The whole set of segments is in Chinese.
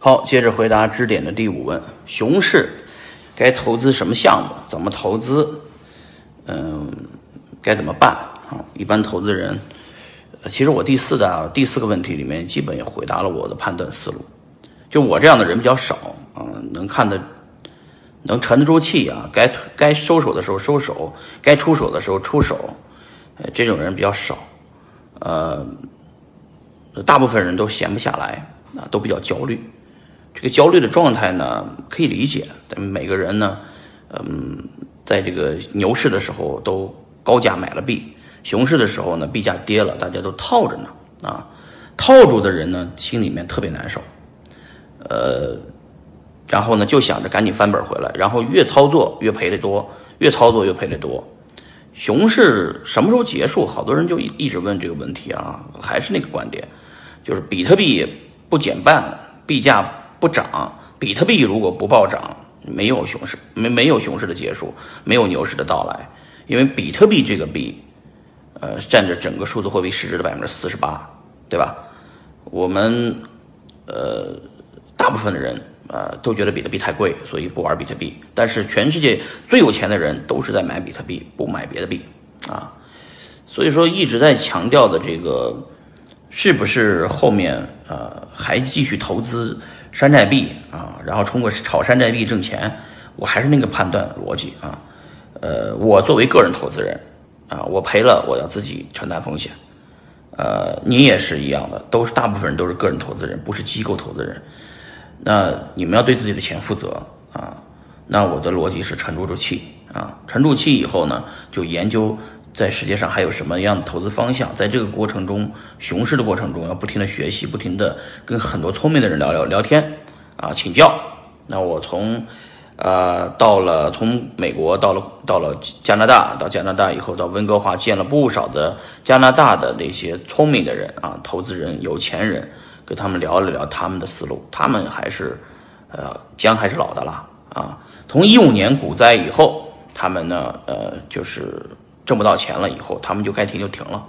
好，接着回答支点的第五问：熊市该投资什么项目？怎么投资？嗯，该怎么办？啊，一般投资人，其实我第四的第四个问题里面，基本也回答了我的判断思路。就我这样的人比较少啊，能看得能沉得住气啊，该该收手的时候收手，该出手的时候出手，呃，这种人比较少。呃，大部分人都闲不下来啊，都比较焦虑。这个焦虑的状态呢，可以理解。咱们每个人呢，嗯，在这个牛市的时候都高价买了币，熊市的时候呢，币价跌了，大家都套着呢。啊，套住的人呢，心里面特别难受。呃，然后呢，就想着赶紧翻本回来，然后越操作越赔的多，越操作越赔的多。熊市什么时候结束？好多人就一一直问这个问题啊，还是那个观点，就是比特币不减半，币价。不涨，比特币如果不暴涨，没有熊市，没没有熊市的结束，没有牛市的到来，因为比特币这个币，呃，占着整个数字货币市值的百分之四十八，对吧？我们呃，大部分的人呃都觉得比特币太贵，所以不玩比特币。但是全世界最有钱的人都是在买比特币，不买别的币啊。所以说一直在强调的这个，是不是后面呃还继续投资？山寨币啊，然后通过炒山寨币挣钱，我还是那个判断逻辑啊。呃，我作为个人投资人啊，我赔了我要自己承担风险。呃，你也是一样的，都是大部分人都是个人投资人，不是机构投资人。那你们要对自己的钱负责啊。那我的逻辑是沉住住气啊，沉住气以后呢，就研究。在世界上还有什么样的投资方向？在这个过程中，熊市的过程中，要不停的学习，不停的跟很多聪明的人聊聊聊天，啊，请教。那我从，呃，到了从美国到了到了加拿大，到加拿大以后到温哥华，见了不少的加拿大的那些聪明的人啊，投资人、有钱人，跟他们聊了聊他们的思路，他们还是，呃，姜还是老的辣啊。从一五年股灾以后，他们呢，呃，就是。挣不到钱了以后，他们就该停就停了，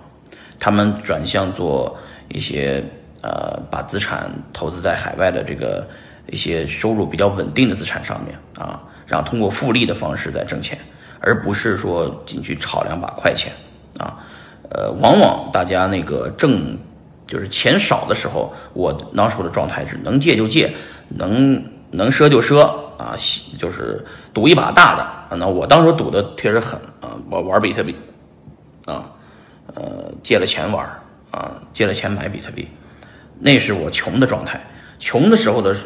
他们转向做一些呃，把资产投资在海外的这个一些收入比较稳定的资产上面啊，然后通过复利的方式在挣钱，而不是说进去炒两把快钱啊。呃，往往大家那个挣就是钱少的时候，我那时候的状态是能借就借，能能赊就赊啊，就是赌一把大的。那我当时赌的确实狠。我玩比特币，啊，呃，借了钱玩，啊，借了钱买比特币，那是我穷的状态。穷的时候的，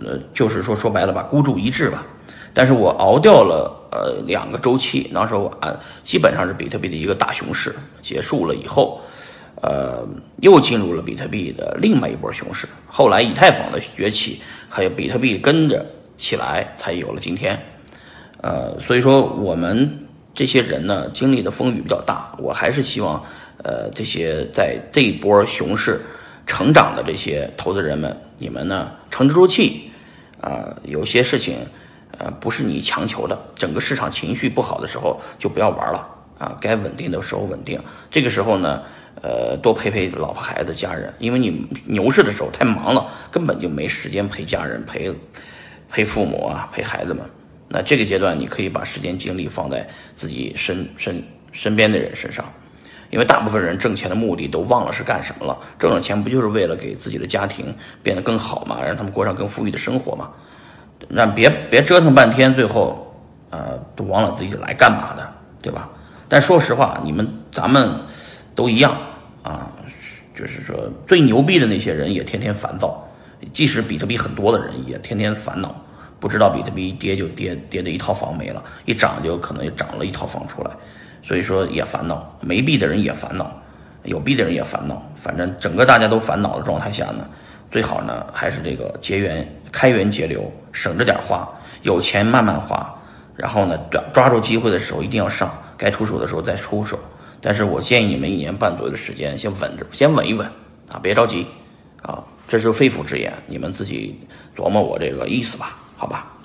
呃，就是说说白了吧，孤注一掷吧。但是我熬掉了呃两个周期，那时候啊，基本上是比特币的一个大熊市结束了以后，呃，又进入了比特币的另外一波熊市。后来以太坊的崛起，还有比特币跟着起来，才有了今天。呃，所以说我们。这些人呢，经历的风雨比较大，我还是希望，呃，这些在这一波熊市成长的这些投资人们，你们呢沉得住气，啊，有些事情，呃，不是你强求的，整个市场情绪不好的时候就不要玩了，啊，该稳定的时候稳定，这个时候呢，呃，多陪陪老婆孩子家人，因为你牛市的时候太忙了，根本就没时间陪家人陪，陪父母啊，陪孩子们。那这个阶段，你可以把时间精力放在自己身身身边的人身上，因为大部分人挣钱的目的都忘了是干什么了。挣了钱不就是为了给自己的家庭变得更好嘛，让他们过上更富裕的生活嘛？让别别折腾半天，最后呃都忘了自己来干嘛的，对吧？但说实话，你们咱们都一样啊，就是说最牛逼的那些人也天天烦躁，即使比特币很多的人也天天烦恼。不知道比特币一跌就跌跌的一套房没了，一涨就可能又涨了一套房出来，所以说也烦恼，没币的人也烦恼，有币的人也烦恼，反正整个大家都烦恼的状态下呢，最好呢还是这个节源开源节流，省着点花，有钱慢慢花，然后呢抓抓住机会的时候一定要上，该出手的时候再出手。但是我建议你们一年半左右的时间先稳着，先稳一稳啊，别着急啊，这是肺腑之言，你们自己琢磨我这个意思吧。好吧。